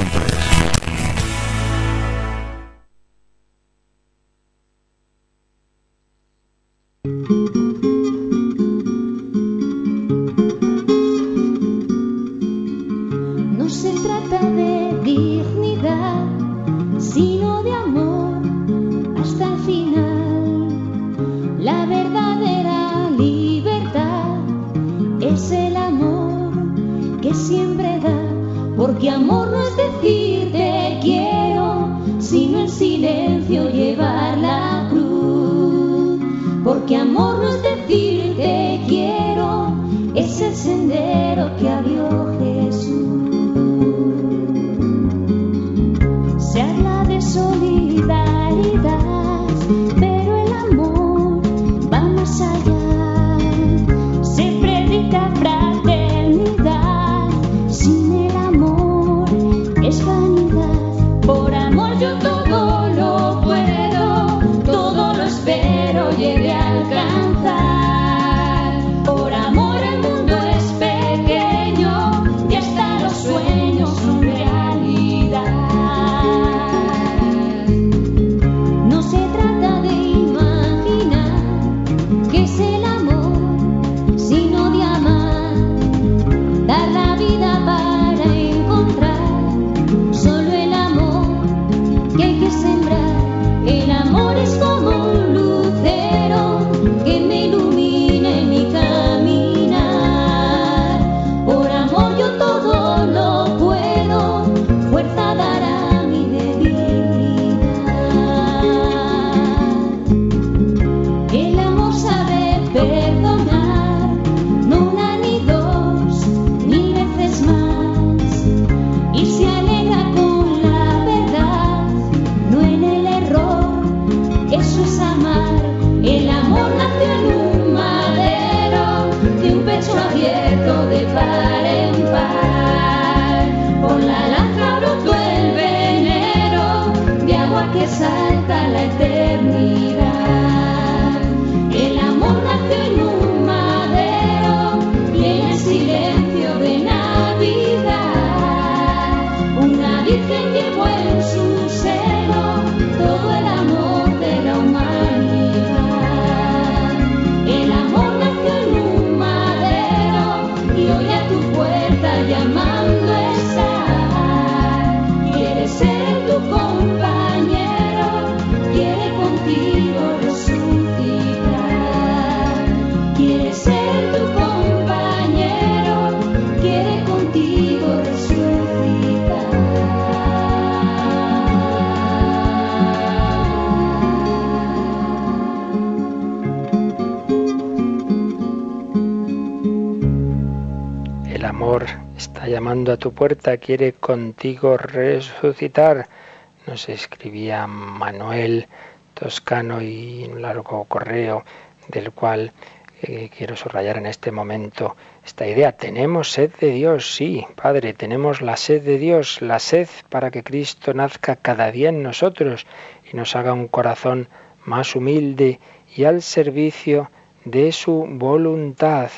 llamando a tu puerta, quiere contigo resucitar. Nos escribía Manuel Toscano y un largo correo del cual eh, quiero subrayar en este momento esta idea. Tenemos sed de Dios, sí, Padre, tenemos la sed de Dios, la sed para que Cristo nazca cada día en nosotros y nos haga un corazón más humilde y al servicio de su voluntad.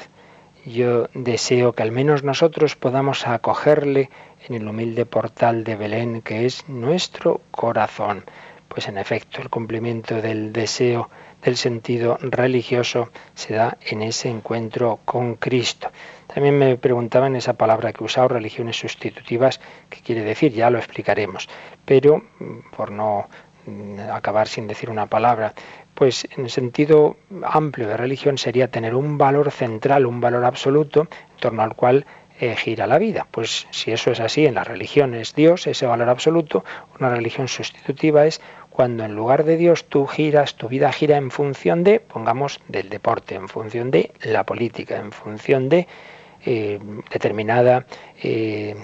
Yo deseo que al menos nosotros podamos acogerle en el humilde portal de Belén que es nuestro corazón. Pues en efecto, el cumplimiento del deseo del sentido religioso se da en ese encuentro con Cristo. También me preguntaban esa palabra que he usado, religiones sustitutivas, ¿qué quiere decir? Ya lo explicaremos. Pero, por no acabar sin decir una palabra, pues en sentido amplio de religión sería tener un valor central, un valor absoluto, en torno al cual eh, gira la vida. Pues si eso es así, en la religión es Dios, ese valor absoluto, una religión sustitutiva es cuando en lugar de Dios tú giras, tu vida gira en función de, pongamos, del deporte, en función de la política, en función de eh, determinada eh,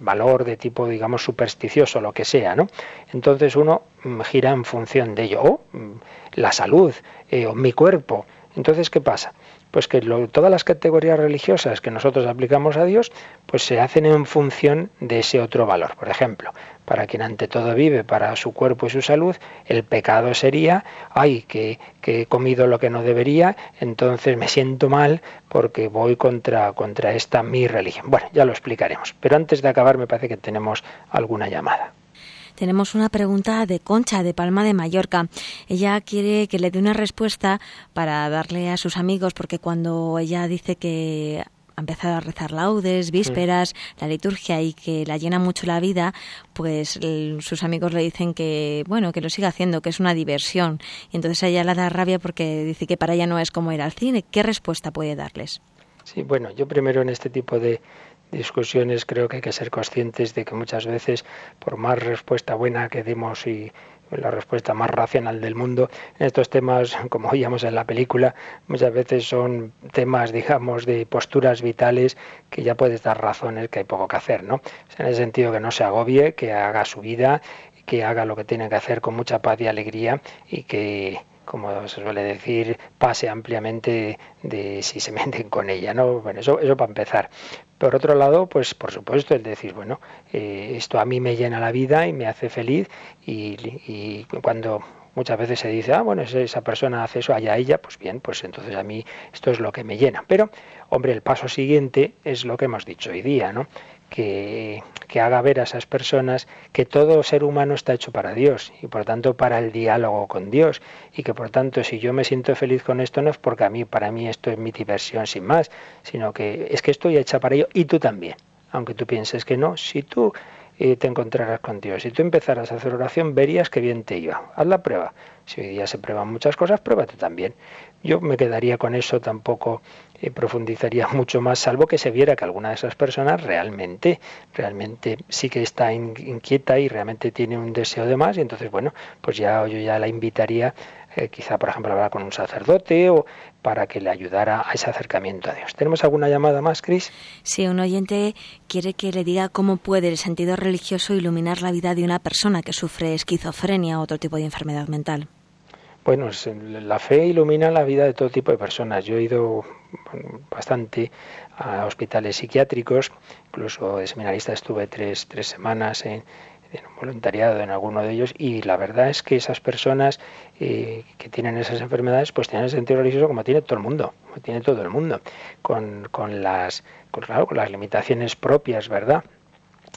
valor de tipo, digamos, supersticioso, lo que sea, ¿no? Entonces uno mm, gira en función de ello, o mm, la salud, eh, o mi cuerpo. Entonces, ¿qué pasa? Pues que lo, todas las categorías religiosas que nosotros aplicamos a Dios, pues se hacen en función de ese otro valor. Por ejemplo, para quien ante todo vive para su cuerpo y su salud, el pecado sería, ay, que, que, he comido lo que no debería, entonces me siento mal porque voy contra, contra esta mi religión. Bueno, ya lo explicaremos. Pero antes de acabar me parece que tenemos alguna llamada. Tenemos una pregunta de Concha, de Palma de Mallorca. Ella quiere que le dé una respuesta para darle a sus amigos, porque cuando ella dice que ha empezado a rezar laudes, vísperas, la liturgia y que la llena mucho la vida, pues el, sus amigos le dicen que, bueno, que lo siga haciendo, que es una diversión. Y entonces a ella le da rabia porque dice que para ella no es como ir al cine. ¿Qué respuesta puede darles? Sí, bueno, yo primero en este tipo de discusiones creo que hay que ser conscientes de que muchas veces, por más respuesta buena que demos y la respuesta más racional del mundo. En estos temas, como oíamos en la película, muchas veces son temas, digamos, de posturas vitales que ya puedes dar razones que hay poco que hacer, ¿no? En el sentido que no se agobie, que haga su vida, que haga lo que tiene que hacer con mucha paz y alegría y que como se suele decir, pase ampliamente de si se meten con ella, ¿no? Bueno, eso, eso para empezar. Por otro lado, pues por supuesto, el decir, bueno, eh, esto a mí me llena la vida y me hace feliz y, y cuando muchas veces se dice, ah, bueno, esa persona hace eso, allá ella, pues bien, pues entonces a mí esto es lo que me llena. Pero, hombre, el paso siguiente es lo que hemos dicho hoy día, ¿no? Que, haga ver a esas personas que todo ser humano está hecho para Dios y por tanto para el diálogo con Dios y que por tanto si yo me siento feliz con esto no es porque a mí para mí esto es mi diversión sin más, sino que es que estoy hecha para ello y tú también. Aunque tú pienses que no, si tú eh, te encontrarás con Dios, si tú empezaras a hacer oración verías que bien te iba. Haz la prueba. Si hoy día se prueban muchas cosas, pruébate también. Yo me quedaría con eso, tampoco eh, profundizaría mucho más, salvo que se viera que alguna de esas personas realmente, realmente sí que está inquieta y realmente tiene un deseo de más, y entonces, bueno, pues ya yo ya la invitaría, eh, quizá por ejemplo hablar con un sacerdote o para que le ayudara a ese acercamiento a Dios. ¿Tenemos alguna llamada más, Cris? Sí, un oyente quiere que le diga cómo puede el sentido religioso iluminar la vida de una persona que sufre esquizofrenia o otro tipo de enfermedad mental. Bueno, la fe ilumina la vida de todo tipo de personas. Yo he ido bastante a hospitales psiquiátricos, incluso de seminarista estuve tres, tres semanas en, un voluntariado en alguno de ellos y la verdad es que esas personas eh, que tienen esas enfermedades pues tienen el sentido religioso como tiene todo el mundo, como tiene todo el mundo, con, con las, con, claro, con las limitaciones propias, ¿verdad?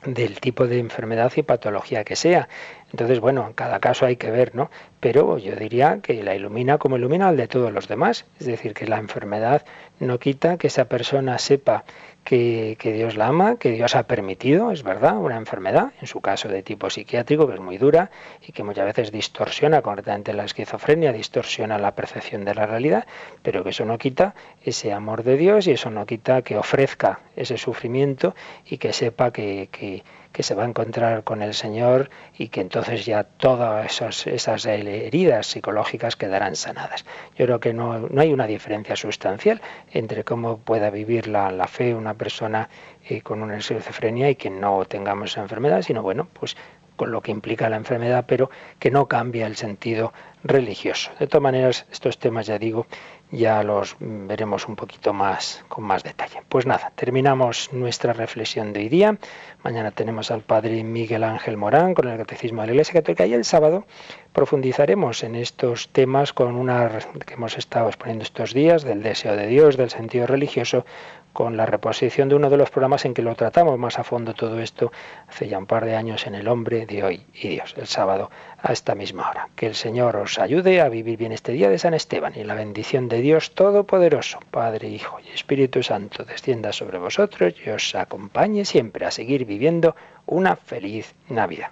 del tipo de enfermedad y patología que sea. Entonces, bueno, en cada caso hay que ver, ¿no? Pero yo diría que la ilumina como ilumina al de todos los demás. Es decir, que la enfermedad no quita que esa persona sepa que, Dios la ama, que Dios ha permitido, es verdad, una enfermedad, en su caso de tipo psiquiátrico, que es muy dura y que muchas veces distorsiona concretamente la esquizofrenia, distorsiona la percepción de la realidad, pero que eso no quita ese amor de Dios y eso no quita que ofrezca ese sufrimiento y que sepa que, que que se va a encontrar con el Señor y que entonces ya todas esas heridas psicológicas quedarán sanadas. Yo creo que no, hay una diferencia sustancial entre cómo pueda vivir la, fe una persona eh, con una esquizofrenia y que no tengamos enfermedad, sino bueno, pues con lo que implica la enfermedad, pero que no cambia el sentido religioso. De todas maneras, estos temas, ya digo, ya los veremos un poquito más con más detalle. Pues nada, terminamos nuestra reflexión de hoy día. Mañana tenemos al padre Miguel Ángel Morán con el Catecismo de la Iglesia Católica y el sábado profundizaremos en estos temas con una que hemos estado exponiendo estos días del deseo de Dios, del sentido religioso, con la reposición de uno de los programas en que lo tratamos más a fondo todo esto hace ya un par de años en El hombre de hoy y Dios, el sábado a esta misma hora. Que el Señor os ayude a vivir bien este día de San Esteban y la bendición de Dios Todopoderoso, Padre, Hijo y Espíritu Santo, descienda sobre vosotros y os acompañe siempre a seguir viviendo una feliz Navidad.